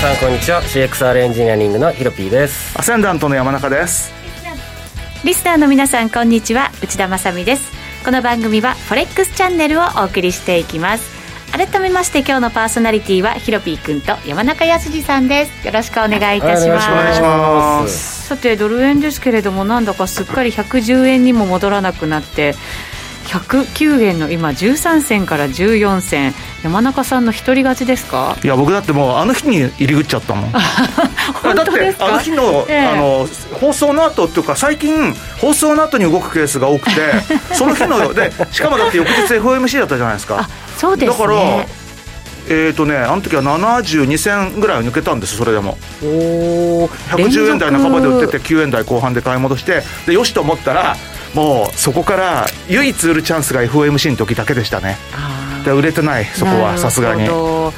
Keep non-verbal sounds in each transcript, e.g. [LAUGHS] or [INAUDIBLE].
さんこんにちは。CXR エンジニアリングのヒロピーです。アセンダントの山中です。リスナーの皆さんこんにちは。内田まさです。この番組はフォレックスチャンネルをお送りしていきます。改めまして今日のパーソナリティはヒロピー君と山中康さんです。よろしくお願いいたします、お願いします。さてドル円ですけれどもなんだかすっかり110円にも戻らなくなって109円の今13銭から14銭山中さんの一人勝ちですか？いや僕だってもうあの日に入り口ちゃったもん。だってあの日のえー、あの放送の後っていうか最近放送の後に動くケースが多くて [LAUGHS] その日のでしかもだって翌日 FOMC だったじゃないですか。そうです、ね、だからえーとね、あの時は72銭ぐらい抜けたんですそれでも。お110円台半ばで売ってて9円台後半で買い戻してでよしと思ったらもうそこから唯一売るチャンスが FOMC の時だけでしたね。で売れてないそこはさすがに。ど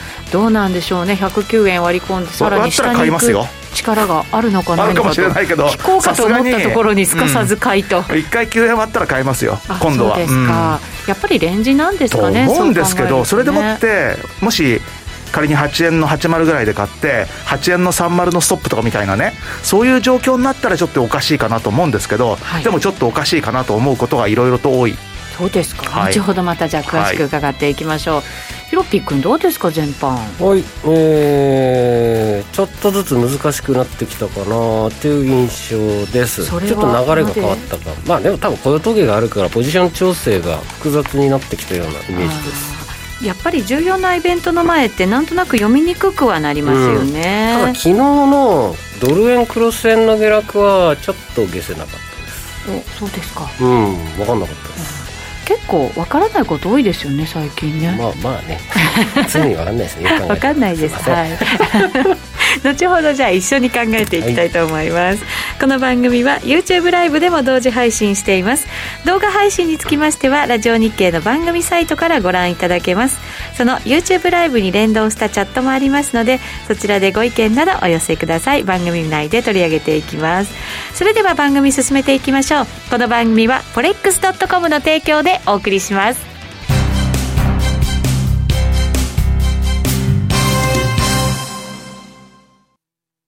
うなんでしょうね。109円割り込んでさらに下に行く力があるのかなあるかもしれないけど聞こうかと思ったところにすかさず買いと、うん、回9円割ったら買いますよ今度は。そうですか、うん、やっぱりレンジなんですかねと思うんですけどそれでもってもし仮に8円の80ぐらいで買って8円の30のストップとかみたいなねそういう状況になったらちょっとおかしいかなと思うんですけど、はい、でもちょっとおかしいかなと思うことがいろいろと多い。そうですか、はい、後ほどまたじゃあ詳しく伺っていきましょう、はい、ヒロピー君どうですか全般？はい。えー、ちょっとずつ難しくなってきたかなっていう印象です。ちょっと流れが変わったか。まあでも多分雇用統計があるからポジション調整が複雑になってきたようなイメージですやっぱり重要なイベントの前ってなんとなく読みにくくはなりますよね、うん、ただ昨日のドル円クロス円の下落はちょっと下せなかったです。おそうですか。うん分かんなかったです、うん、結構分からないこと多いですよね最近ね。まあまあね。常に分かんないですね。分 [LAUGHS] かんないです。はい [LAUGHS] 後ほどじゃあ一緒に考えていきたいと思います、はい、この番組は YouTube ライブでも同時配信しています。動画配信につきましてはラジオ日経の番組サイトからご覧いただけます。その YouTube ライブに連動したチャットもありますのでそちらでご意見などお寄せください。番組内で取り上げていきます。それでは番組進めていきましょう。この番組は forex.com の提供でお送りします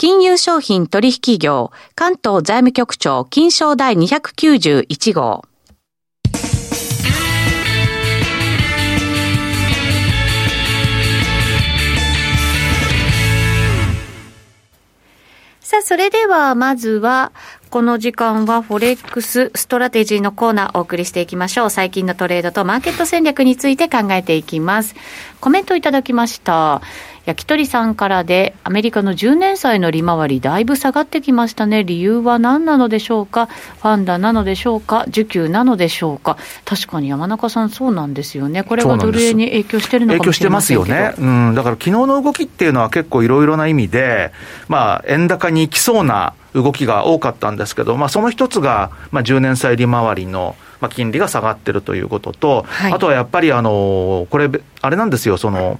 金融商品取引業関東財務局長金賞第291号さあ、それでは、まずは、この時間は、 Forex Strategy のコーナーをお送りしていきましょう。最近のトレードとマーケット戦略について考えていきます。コメントいただきました。焼き鳥さんからで、アメリカの10年債の利回り、だいぶ下がってきましたね。理由は何なのでしょうか？ファンダなのでしょうか？需給なのでしょうか？確かに山中さん、そうなんですよね。これはドル円に影響してるのかもしれません影響してますよね。うん、だから昨日の動きっていうのは結構いろいろな意味で、まあ、円高に行きそうな動きが多かったんですけど、まあ、その一つが、まあ、10年債利回りの、まあ、金利が下がってるということと、はい、あとはやっぱりあの、これ、あれなんですよ、その、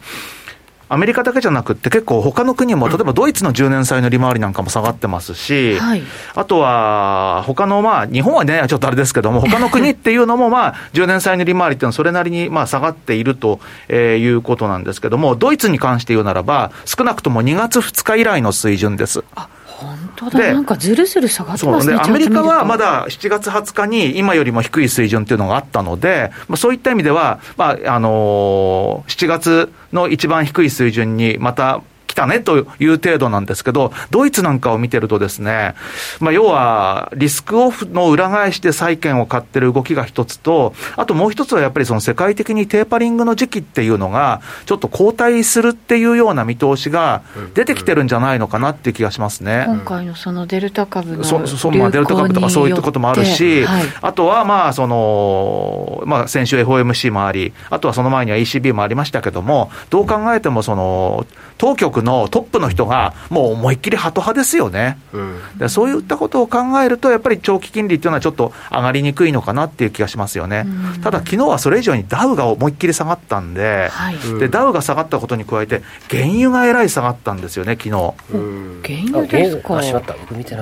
アメリカだけじゃなくて、結構他の国も、例えばドイツの10年債の利回りなんかも下がってますし、はい、あとは他のまあ、日本はね、ちょっとあれですけども、他の国っていうのも、まあ、10年債の利回りっていうのはそれなりにまあ下がっているということなんですけども、ドイツに関して言うならば、少なくとも2月2日以来の水準です。あ本当だ、なんかずるずる下がってますねアメリカはまだ7月20日に今よりも低い水準っていうのがあったので、まあ、そういった意味では、まああのー、7月の一番低い水準にまたたねという程度なんですけど、ドイツなんかを見てるとですね、まあ、要はリスクオフの裏返しで債券を買ってる動きが一つと、あともう一つはやっぱりその世界的にテーパリングの時期っていうのが、ちょっと後退するっていうような見通しが出てきてるんじゃないのかなっていう気がしますね。今回のそのデルタ株のそそまあ、デルタ株とかそういったこともあるし、はい、あとはまあその、まあ、先週 FOMC もあり、あとはその前には ECB もありましたけども、どう考えてもその当局のトップの人が、もう思いっきりハト派ですよね、うん、でそういったことを考えると、やっぱり長期金利っていうのはちょっと上がりにくいのかなっていう気がしますよね、うん、ただ、昨日はそれ以上にダウが思いっきり下がったんで、はい、でダウが下がったことに加えて、原油がえらい下がったんですよね、昨日、うん、原油ですか？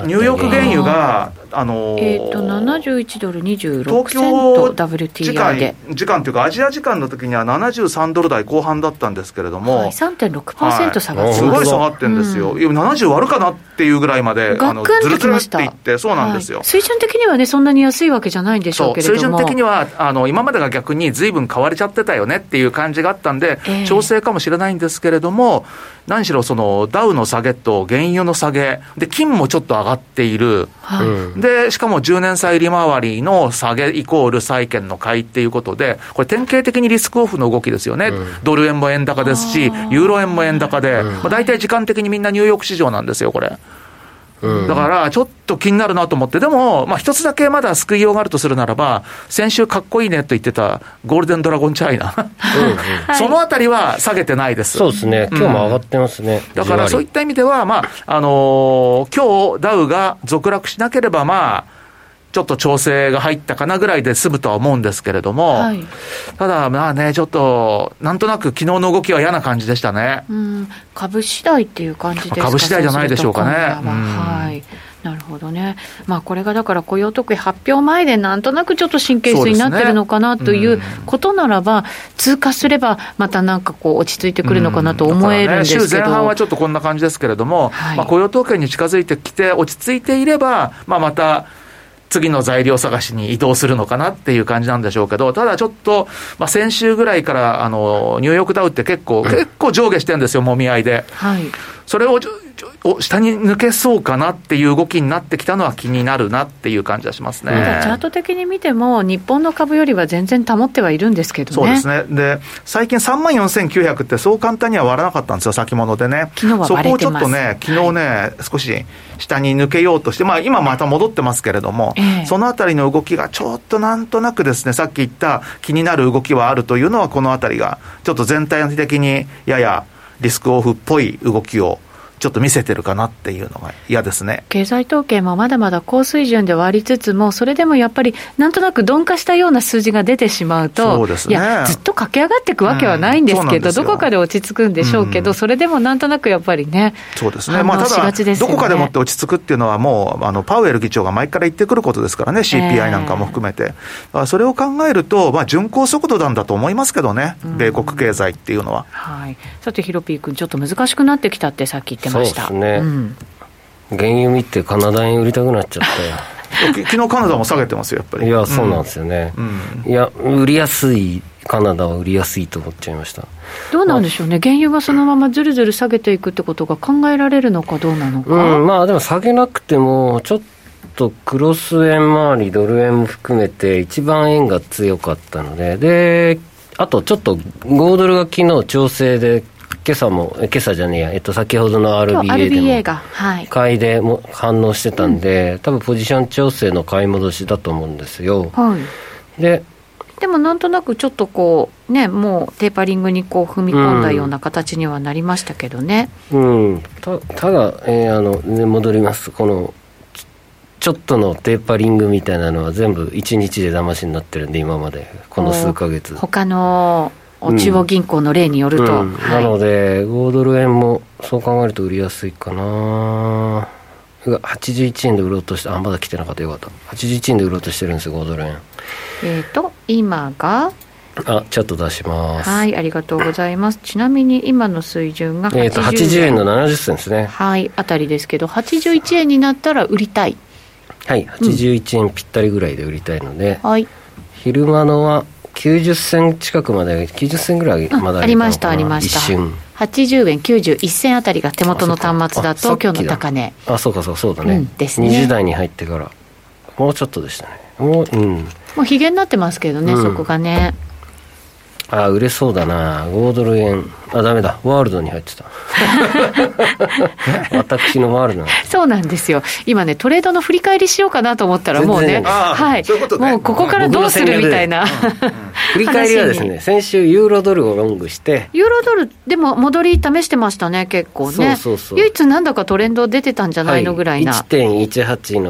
ニューヨーク原油が、あのー、えー、と71ドル26セント、WTI で時間というか、アジア時間の時には73ドル台後半だったんですけれども、はい、3.6%、はい、下がってすごい下がってんですよ、うん、いや70割るかなっていうぐらいまで、あのずるずるっていって、そうなんですよ、はい、水準的にはね、そんなに安いわけじゃないんでしょうけれども、水準的にはあの今までが逆にずいぶん買われちゃってたよねっていう感じがあったんで、えー、調整かもしれないんですけれども、何しろそのダウの下げと原油の下げ、で金もちょっと上がっている、はい、でしかも10年債利回りの下げイコール債券の買いっていうことで、これ、典型的にリスクオフの動きですよね、うん、ドル円も円高ですし、ユーロ円も円高で、まあ、大体時間的にみんなニューヨーク市場なんですよ、これ。だから、ちょっと気になるなと思って、でも、まあ、一つだけまだ救いようがあるとするならば、先週かっこいいねと言ってたゴールデンドラゴンチャイナ、そのあたりは下げてないです。そうですね、今日も上がってますね。だからそういった意味では、まあ、あのー、今日ダウが続落しなければ、まあ、ちょっと調整が入ったかなぐらいで済むとは思うんですけれども、はい、ただ、まあね、ちょっと、なんとなく昨日の動きは嫌な感じでしたね。うん、株次第っていう感じですか？株次第じゃないでしょうかね。はい。なるほどね、まあ、これがだから雇用統計発表前で、なんとなくちょっと神経質になってるのかなということならば、通過すれば、またなんかこう、落ち着いてくるのかなと思えるんですけど、ね、週前半はちょっとこんな感じですけれども、はい、まあ、雇用統計に近づいてきて、落ち着いていれば、まあ、また、次の材料探しに移動するのかなっていう感じなんでしょうけど、ただちょっと、まあ、先週ぐらいから、あの、ニューヨークダウって結構、結構上下してるんですよ、もみ合いで。はい。それをを下に抜けそうかなっていう動きになってきたのは気になるなっていう感じはしますね。チャート的に見ても、日本の株よりは全然保ってはいるんですけどね。そうですね。で、最近3万4900ってそう簡単には割らなかったんですよ、先物でね。昨日はそこをちょっとね、昨日ね、はい、少し下に抜けようとして、まあ今また戻ってますけれども、えー、そのあたりの動きがちょっとなんとなくですね、さっき言った気になる動きはあるというのは、このあたりが、ちょっと全体的にややリスクオフっぽい動きをちょっと見せてるかなっていうのが嫌ですね。経済統計もまだまだ高水準ではありつつも、それでもやっぱり、なんとなく鈍化したような数字が出てしまうと、そうですね、いや、ずっと駆け上がっていくわけはないんですけど、うん、どこかで落ち着くんでしょうけど、うん、それでもなんとなくやっぱりね、そうですね、まあ、ただ、どこかでもって落ち着くっていうのは、もうあのパウエル議長が前から言ってくることですからね、CPI なんかも含めて、えー、それを考えると、まあ、巡航速度なんだと思いますけどね、米国経済っていうのは。はい、さて、ヒロピー君、ちょっと難しくなってきたってさっき言ってました。そうですね、原油見てカナダ円売りたくなっちゃったよ [LAUGHS] 昨日カナダも下げてますよやっぱり。いやそうなんですよね、うん、いや売りやすいカナダは売りやすいと思っちゃいました。どうなんでしょうね、原油がそのままずるずる下げていくってことが考えられるのかどうなのか、うん、まあでも下げなくてもちょっとクロス円周りドル円も含めて一番円が強かったので。であとちょっと5ドルが昨日調整で今朝も、今朝じゃねえや、えっと、先ほどの RBA でも、買いでも反応してたんで、うん、多分ポジション調整の買い戻しだと思うんですよ。はい、ででもなんとなくちょっとこうねもうテーパリングにこう踏み込んだような形にはなりましたけどね。うん、うん、たただ、えー、あの、ね、戻ります。このちょっとのテーパリングみたいなのは全部1日で騙しになってるんで今まで。この数か月。他の中央銀行の例によると、うん。はい、なので5ドル円もそう考えると売りやすいかな。81円で売ろうとしてあまだ来てなかった。よかった。81円で売ろうとしてるんですよ5ドル円。えっ、ー、と今が？あチャット出します。はいありがとうございます。ちなみに今の水準が80円,、えー、と80円。の70銭ですね。はいあたりですけど81円になったら売りたい。はい81円ぴったりぐらいで売りたいので、うん、はい。昼間のは90銭近くまで90銭ぐらいまだありましたありました。一瞬。80円91銭あたりが手元の端末だと今日の高値。あそうかそうそうだね、うん、ですね。2時台に入ってから。もうちょっとでしたね。もううん。もうひげになってますけどね、うん、そこがねあ売れそうだな。5ドル円。あダメだ。ワールドに入ってた。[LAUGHS] 私のワールドそうなんですよ。今ねトレードの振り返りしようかなと思ったらもうねはい。ううもうここからどうするみたいな、振り返りはですね先週ユーロドルをロングして。ユーロドルでも戻り試してましたね結構ね。そうそう唯一なんだかトレンド出てたんじゃないのぐらいな、はい、1.18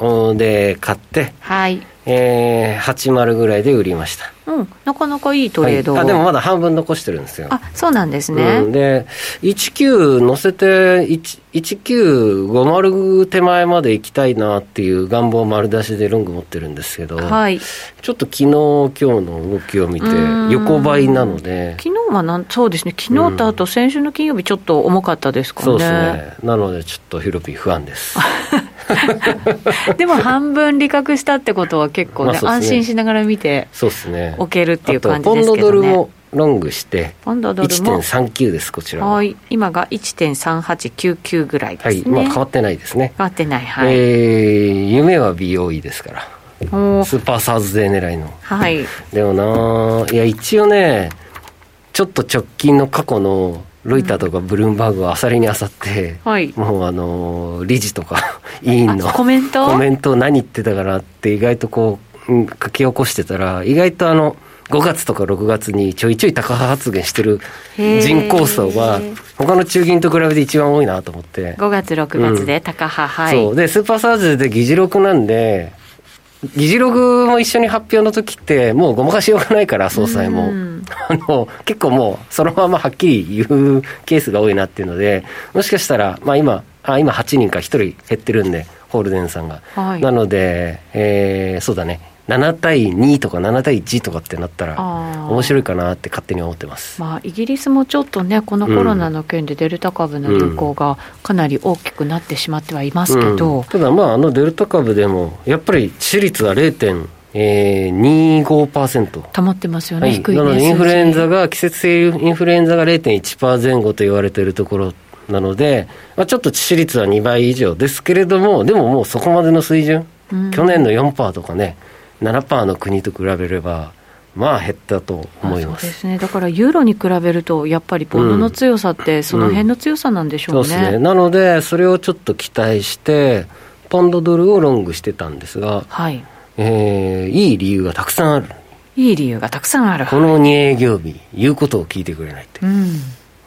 ので買って。はいえー、80ぐらいで売りました。うん、なかなかいいトレード、はい、あでもまだ半分残してるんですよ。あそうなんですね。うん、で、19乗せて、1950手前まで行きたいなっていう願望丸出しでロング持ってるんですけど、はい、ちょっと昨日今日の動きを見て、横ばいなので、昨日はなんそうですね、昨日とあと先週の金曜日、ちょっと重かったですかね。そうですねなので、ちょっとヒロピー不安です。[LAUGHS] [LAUGHS] でも半分利確したってことは結構ね、ね安心しながら見ておけるっていう感じですけどね。ポンドドルもロングして、ポンドドルも？1.39です、こちらは。はい、今が1.3899ぐらいですね。はい、まあ変わってないですね。変わってない、はい。えー、夢は BOE ですから。スーパーサーズデー狙いの。はい。[LAUGHS] でもないや、一応ね、ちょっと直近の過去のロイターとかブルームバーグはあさりにあさって、はい、もうあの理事とか [LAUGHS] 委員のコメント？コメント何言ってたかなって意外とこう書き起こしてたら意外とあの5月とか6月にちょいちょい高派発言してる人口層が他の中銀と比べて一番多いなと思って。5月6月で高派、うん、はい。そう。でスーパーサーズで議事録なんで議事録も一緒に発表の時って、もうごまかしようがないから、総裁も。あの、結構もう、そのままはっきり言うケースが多いなっていうので、もしかしたら、まあ今、あ今8人か1人減ってるんで、ホールデンさんが。はい、なので、えー、そうだね、7対2とか7対1とかってなったら面白いかなって勝手に思ってます、まあ、イギリスもちょっとねこのコロナの件でデルタ株の流行がかなり大きくなってしまってはいますけど、うん、ただまああのデルタ株でもやっぱり致死率は0.25%えー、25%保ってますよね、はい、低いねなのでインフルエンザが季節性インフルエンザが0.1%前後と言われているところなので、まあ、ちょっと致死率は2倍以上ですけれどもでももうそこまでの水準、うん、去年の4%とかね7%の国と比べれば、まあ減ったと思います。そうですね、だからユーロに比べると、やっぱりポンドの強さって、その辺の強さなんでしょうね,、そうですね。なので、それをちょっと期待して、ポンドドルをロングしてたんですが、はい。えー、いい理由がたくさんある。いい理由がたくさんある。この2営業日、言うことを聞いてくれないって。うん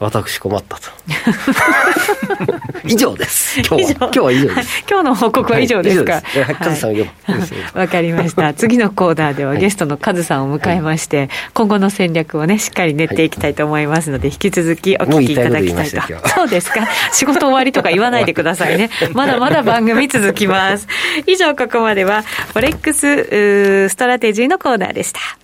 私困ったと。[LAUGHS] 以上です。今日は。今日は以上です、今日の報告は以上ですか、カズさんわかりました。[LAUGHS] 次のコーナーではゲストのカズさんを迎えまして、はい、今後の戦略をねしっかり練っていきたいと思いますので、引き続きお聞きいただきたいと。そうですか。仕事終わりとか言わないでくださいね。まだまだ番組続きます。以上ここまでは Forex Strategy のコーナーでした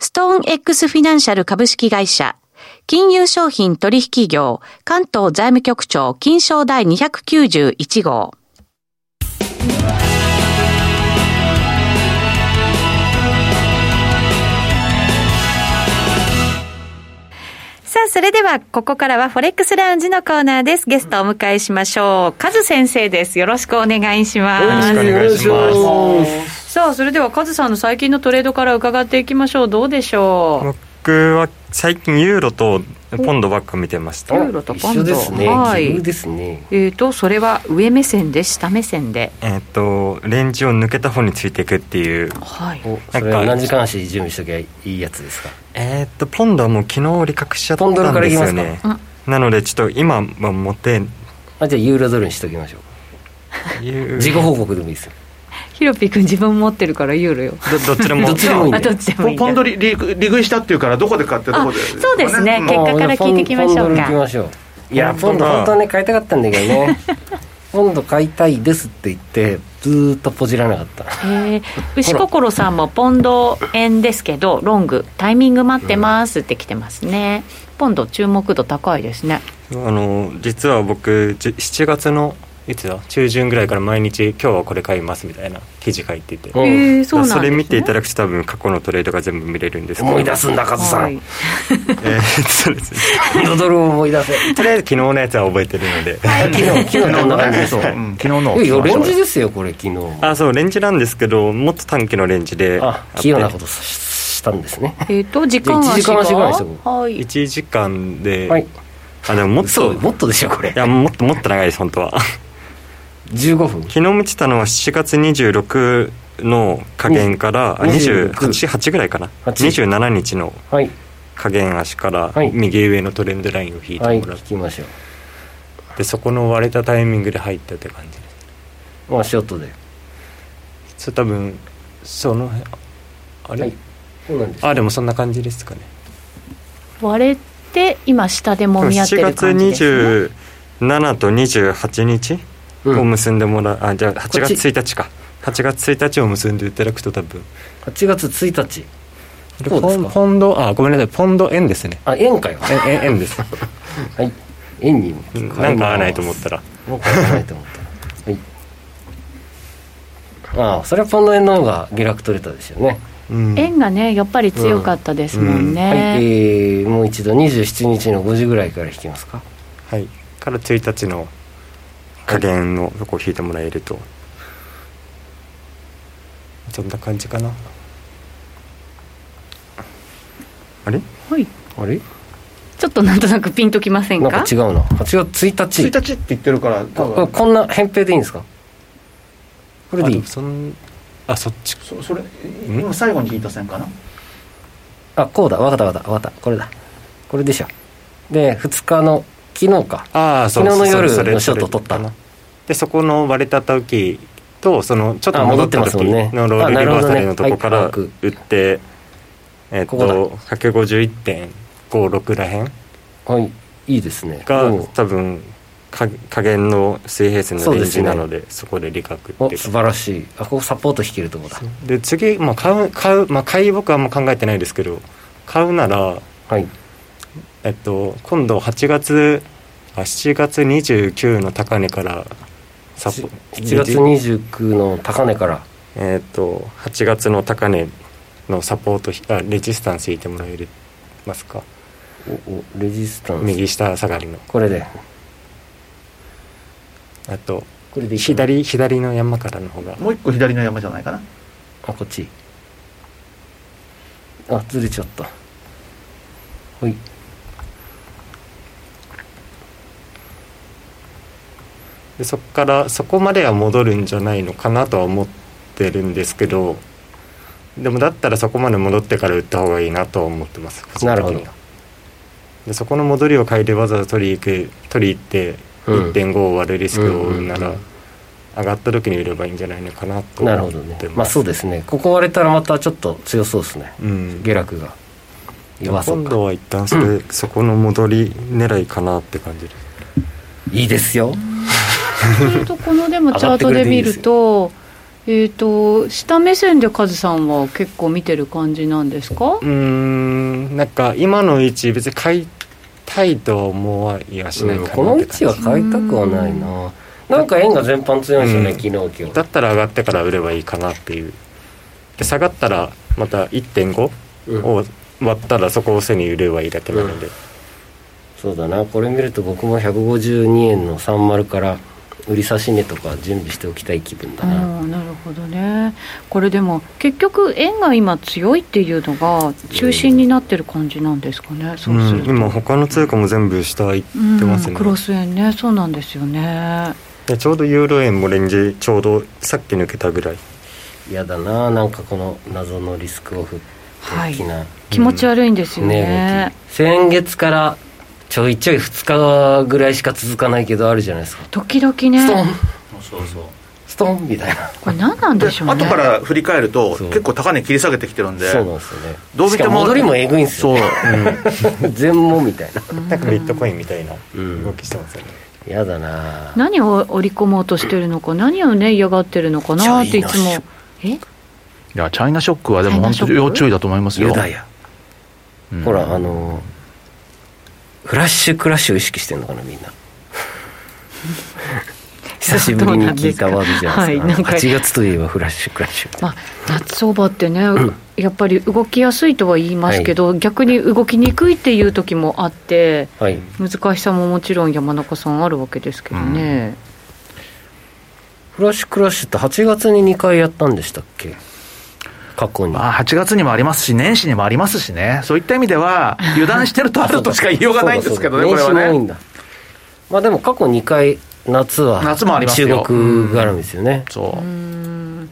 ストーン X フィナンシャル株式会社、金融商品取引業、関東財務局長、金賞第291号。さあ、それでは、ここからはフォレックスラウンジのコーナーです。ゲストをお迎えしましょう。カズ先生です。よろしくお願いします。よろしくお願いします。さあそれではカズさんの最近のトレードから伺っていきましょう。どうでしょう？僕は最近ユーロとポンドばっか見てました。ユーロとポンド。ですね、はい、ですね。えっ、ー、とそれは上目線で下目線で？えっ、ー、とレンジを抜けた方についていくっていう。はい。それは何時間足準備しときゃいいやつですか？えっ、ー、とポンドはもう昨日利確しちゃったんですよね。なのでちょっと今は持ってあじゃあユーロドルにしときましょう。自己報告でもいいですよヒロピ君自分持ってるからユーロよ。どどっちでも。どっちでもいいどっちでもいいポンド利利食いしたっていうからどこで買ってどこで、そうですね、結果から聞いていきましょうか。いやポンド。本当はね買いたかったんだけどね。[LAUGHS] ポンド買いたいですって言ってずっとポジらなかった。へえ牛心さんもポンド円ですけどロングタイミング待ってますって来てますね、うん、ポンド注目度高いですね。あの実は僕7月のいつだ？中旬ぐらいから毎日今日はこれ買いますみたいな記事書いてて、えー、そうそれ見ていただくと多分過去のトレードが全部見れるんですけど。思い出すんだカズさん、はい、えー、そうです。ねドルを思い出せ。とりあえず昨日のやつは覚えてるので。昨日 [LAUGHS] 昨日どんな感じでそう、うん、昨日のいやレンジですよこれ昨日。あそうレンジなんですけどもっと短期のレンジで。あ器用なことしたんですね。えっ、と時間足が1時間足ぐらいはい、1時間で、はい、あでももっと。もっとでしょこれ。いやもっともっと長いです本当は15分。昨日見てたのは7月26の加減から28ぐらいかな。27日の加減足から右上のトレンドラインを引いてもらって、はい、きましょう。でそこの割れたタイミングで入ったって感じです。まあショートで。それ多分そのあれ、はい、そうなんですあでもそんな感じですかね。割れて今下でもみ合ってる感じです、ね、7月27と28日を結んでもらう、あじゃあ8月1日か。8月1日を結んでいただくと多分。8月1日。ポンポンドあごめんなさい。ポンド円ですね。あ円かよ。円円です。[LAUGHS] はい。円に。なんか合わないと思ったら。なんか合わないと思ったはい。ああそれはポンド円の方が下落取れたですよね。うん、円がねやっぱり強かったですもんね、うん。うん、はい、えー、もう一度27日の5時ぐらいから引きますか？はい。から1日の加減のとこ引いてもらえると。そんな感じかな？あれ？はい。あれ？ちょっとなんとなくピンときませんか？なんか違うな。8月1日1日って言ってるからこんな扁平でいいんですか？これでいい？そんあそっち。そそれ今最後に引いた線かな？あこうだ。分かった分かった分かった。これだ。これでしょ。で2日の昨日か。ああ昨日の夜のショート取った。のでそこの割れた時とそのちょっと戻った時のロールリバーサルのとこから打って、えっと151.56らへんはいいいですね。が多分加減の水平線のレンジなのでそこで利確って素晴らしい。あここサポート引けるとこだ。で次、まあ、買う買う、まあ、買い僕はあんま考えてないですけど買うならはいえっと、今度8月あ7月29の高値からサポ7月29の高値から。えっと8月の高値のサポートあレジスタンス引いてもらえますか？おおレジスタンス。右下下がりの。これで。あとこれで左左の山からの方が。もう一個左の山じゃないかな。あこっち。あずれちゃった。はいでそこからそこまでは戻るんじゃないのかなとは思ってるんですけどでもだったらそこまで戻ってから売った方がいいなと思ってます。なるほど。でそこの戻りを買いでわざわざ取り行く取り行って1.5を割るリスクを負うなら、上がった時に売ればいいんじゃないのかなとなるほどね。まあそうですね。ここ割れたらまたちょっと強そうですね、うん、下落が。弱そう今度は一旦それ、うん、そこの戻り狙いかなって感じです。いいですよそういうとこのでもチャートで見るとえーと、下目線でカズさんは結構見てる感じなんですか？うんなんか今の位置別に買いたいと思わいやしないかな、うん、この位置は買いたくはないな。なんか円が全般強いですよね、うん、昨日今日。だったら上がってから売ればいいかなっていう。で下がったらまた1.5を割ったらそこを背に売ればいいだけなので、うん、そうだな。これ見ると僕も152円の30から売り差し値とか準備しておきたい気分だな。なるほどね。これでも結局円が今強いっていうのが中心になってる感じなんですかね、うん、そうすると、うん、今他の通貨も全部下行ってますね、うん、クロス円ね。そうなんですよね。ちょうどユーロ円もレンジちょうどさっき抜けたぐらい。嫌だな。なんかこの謎のリスクオフ的な、はい、気持ち悪いんですよね。ね先月からちょいちょい2日ぐらいしか続かないけどあるじゃないですか。時々ね。ストン。そうそう。ストンみたいな。これ何なんでしょうね。後から振り返ると結構高値切り下げてきてるんでそうなんですよね。どう見ても戻りもえぐいんですよ、そう、[LAUGHS] 全盲みたいな。なんかビットコインみたいな動きしてますよね、やだな。何を織り込もうとしてるのか。何をね嫌がってるのかなっていつも。え？いやチャイナショックはでも本当に要注意だと思いますよ。ユダヤ、うん、ほらあのーフラッシュクラッシュを意識してんのかなみんな。[LAUGHS] 久しぶりに聞いたワードじゃないですか,、はい、なんか。8月といえばフラッシュクラッシュ、まあ、夏相場ってね、うん、やっぱり動きやすいとは言いますけど、はい、逆に動きにくいっていう時もあって、はい、難しさももちろん山中さんあるわけですけどね、うん、フラッシュクラッシュって8月に2回やったんでしたっけ？過去に。まあ、8月にもありますし、年始にもありますしね、そういった意味では、油断してるとあるとしか言いようがないんですけどね、これはね。まあでも過去2回、夏は夏もあります中国絡みですよね。そう。今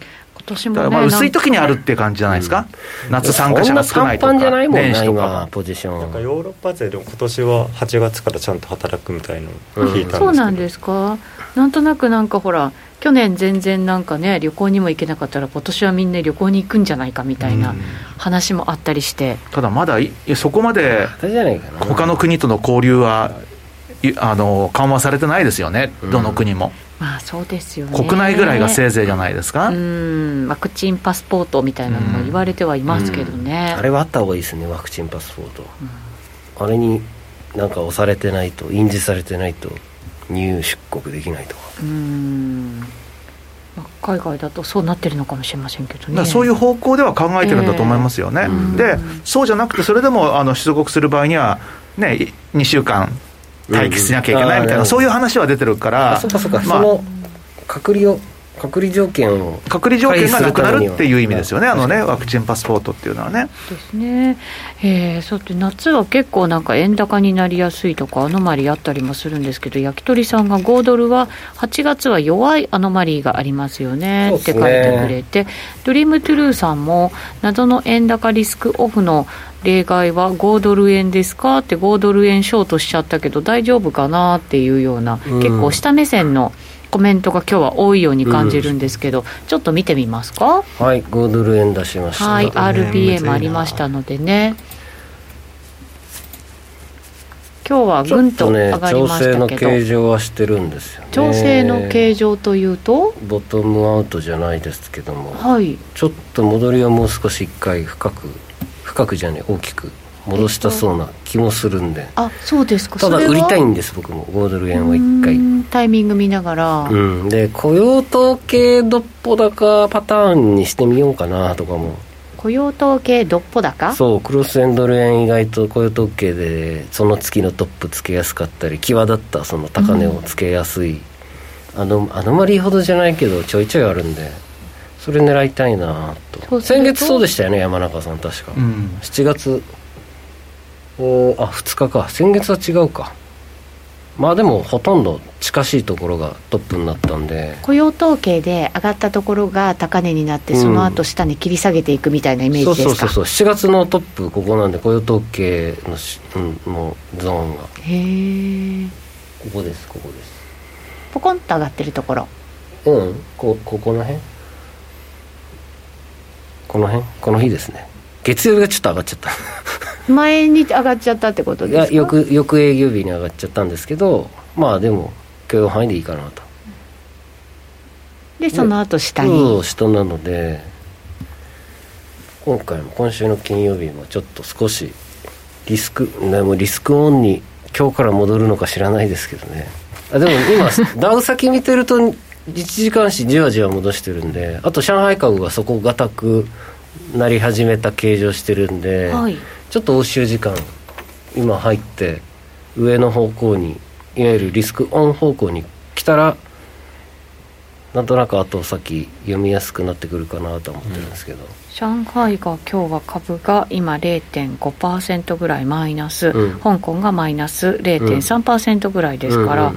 年も、ね、まあ薄い時にあるっていう感じじゃないですか、うん、夏参加者が少ないとか、じゃないもんな、今、ポジション。なんかヨーロッパ勢でも今年は8月からちゃんと働くみたいのを聞いたんですけど、そうなんですか、なんとなくなんかほら、去年全然なんかね旅行にも行けなかったら今年はみんな旅行に行くんじゃないかみたいな話もあったりして、ただまだそこまで他の国との交流はあの緩和されてないですよね、どの国も。まあそうですよね。国内ぐらいがせいぜいじゃないですか？うん。ワクチンパスポートみたいなのも言われてはいますけどね、あれはあった方がいいですねワクチンパスポート、あれになんか押されてないと印字されてないと入出国できないとか。うん。海外だとそうなってるのかもしれませんけどね。そういう方向では考えてるんだと思いますよね、えー、でそうじゃなくてそれでもあの出国する場合にはね2週間待機しなきゃいけないみたいな、うん、そういう話は出てるからそうかそうか、まあ、その隔離を隔離条件を隔離条件がなくなるっていう意味ですよね、あのね、ワクチンパスポートっていうのはね。ですね、えー、そうって夏は結構なんか円高になりやすいとか、アノマリーあったりもするんですけど、焼き鳥さんが5ドルは8月は弱いアノマリーがありますよね。って書いてくれて、ドリームトゥルーさんも、謎の円高リスクオフの例外は5ドル円ですか？って5ドル円ショートしちゃったけど大丈夫かな？っていうような、結構下目線の。コメントが今日は多いように感じるんですけど、うん、ちょっと見てみますか？はい5ドル円出しました。はい RBA もありましたのでね。今日はぐんと上がりましたけど、ね、調整の形状はしてるんですよ、ね、調整の形状というと？ボトムアウトじゃないですけども、はい、ちょっと戻りはもう少し一回深く深くじゃね大きく戻したそうな気もするんで、あそうですか。ただ売りたいんです僕も。5ドル円を1回。タイミング見ながら。うん。で雇用統計どっぽ高パターンにしてみようかなとかも。雇用統計どっぽ高そうクロス円ドル円意外と雇用統計でその月のトップつけやすかったり際立ったその高値をつけやすい、うん、あのアノマリーほどじゃないけどちょいちょいあるんでそれ狙いたいなと。先月そうでしたよね山中さん確か、うん、7月おあ2日か。先月は違うか。まあでもほとんど近しいところがトップになったんで。雇用統計で上がったところが高値になってその後下に切り下げていくみたいなイメージですか、うん、そうそうそう。7月のトップここなんで雇用統計のし、うん、のゾーンが。へえここですここです。ポコンと上がってるところ。うん。こここの辺？この辺？この日ですね。月曜日がちょっと上がっちゃった前に上がっちゃったってことですか？いや翌翌営業日に上がっちゃったんですけどまあでも許容範囲でいいかなと。でその後下に？下なので今回も今週の金曜日もちょっと少しリスクでもリスクオンに今日から戻るのか知らないですけどね。あでも今 [LAUGHS] ダウ先見てると1時間足じわじわ戻してるんであと上海株がそこがたくなり始めた形状してるんで、はい、ちょっと欧州時間今入って上の方向にいわゆるリスクオン方向に来たらなんとなく後先読みやすくなってくるかなと思ってるんですけど、うん、上海が今日は株が今0.5%ぐらいマイナス、うん、香港がマイナス0.3%ぐらいですから、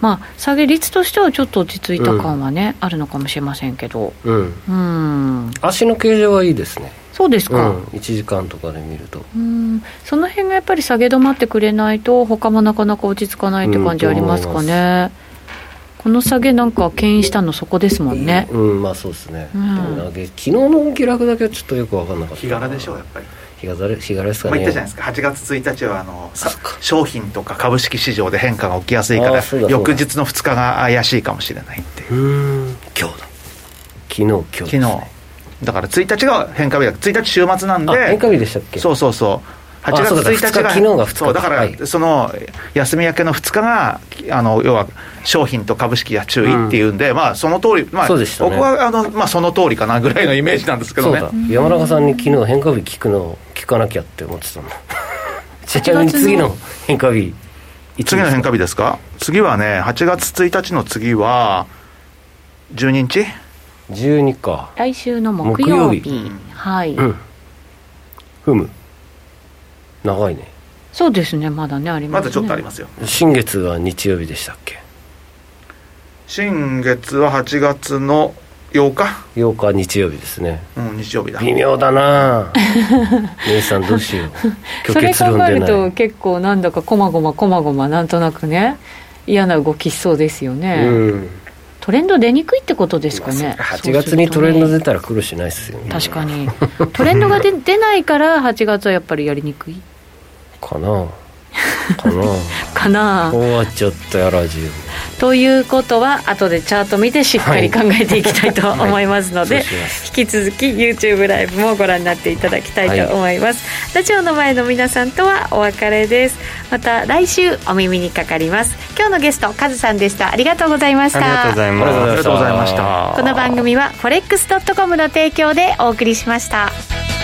まあ下げ率としてはちょっと落ち着いた感はね、うん、あるのかもしれませんけど。うん、うん。足の形状はいいですねそうですか、うん、1時間とかで見ると。うん。その辺がやっぱり下げ止まってくれないと他もなかなか落ち着かないって感じありますかね、この下げなんか牽引したのそこですもんね、うん、まあそうですね、うん、昨日の下落だけはちょっとよく分かんなかった。日柄でしょうやっぱり。日柄日柄ですかね、まあ、言ったじゃないですか。8月1日はあの商品とか株式市場で変化が起きやすいから翌日の2日が怪しいかもしれないっていう。うん。今日だ。昨日今日、ね、昨日だから1日が変化日だ。1日週末なんで。変化日でしたっけ？そうそうそう。8月1日が昨日が2日。そうだから、その休み明けの2日があの要は商品と株式が注意っていうんで、うん、まあその通りまあ、ね、僕はあの、まあ、その通りかなぐらいのイメージなんですけどね。山中さんに昨日変化日聞くの聞かなきゃって思ってたんだ [LAUGHS] ちなみに次の変化日次の変化日ですか？次はね8月1日の次は12日？12か。来週の木曜日。曜日。はい、うん、ふむ。長いね。そうですねまだねありますね。まだちょっとありますよ。新月は日曜日でしたっけ？新月は8月の8日？8日日曜日ですね。うん日曜日だ。微妙だな。[LAUGHS] 姉さんどうしよう。[LAUGHS] それ考えると結構なんだかこまごまこまごまなんとなくね嫌な動きしそうですよね、うん、トレンド出にくいってことですかね、8月にトレンド出たら苦労しないですよね。確かに。トレンドが出出ないから8月はやっぱりやりにくい？かな。かな。[LAUGHS] かな。終わっちゃったやラジオということは後でチャート見てしっかり考えていきたいと思いますので、はい。はい、引き続き YouTube ライブもご覧になっていただきたいと思います、はい、ラジオの前の皆さんとはお別れです。また来週お耳にかかります。今日のゲストカズさんでした。ありがとうございました。ありがとうございます。ありがとうございました。この番組は forex.com の提供でお送りしました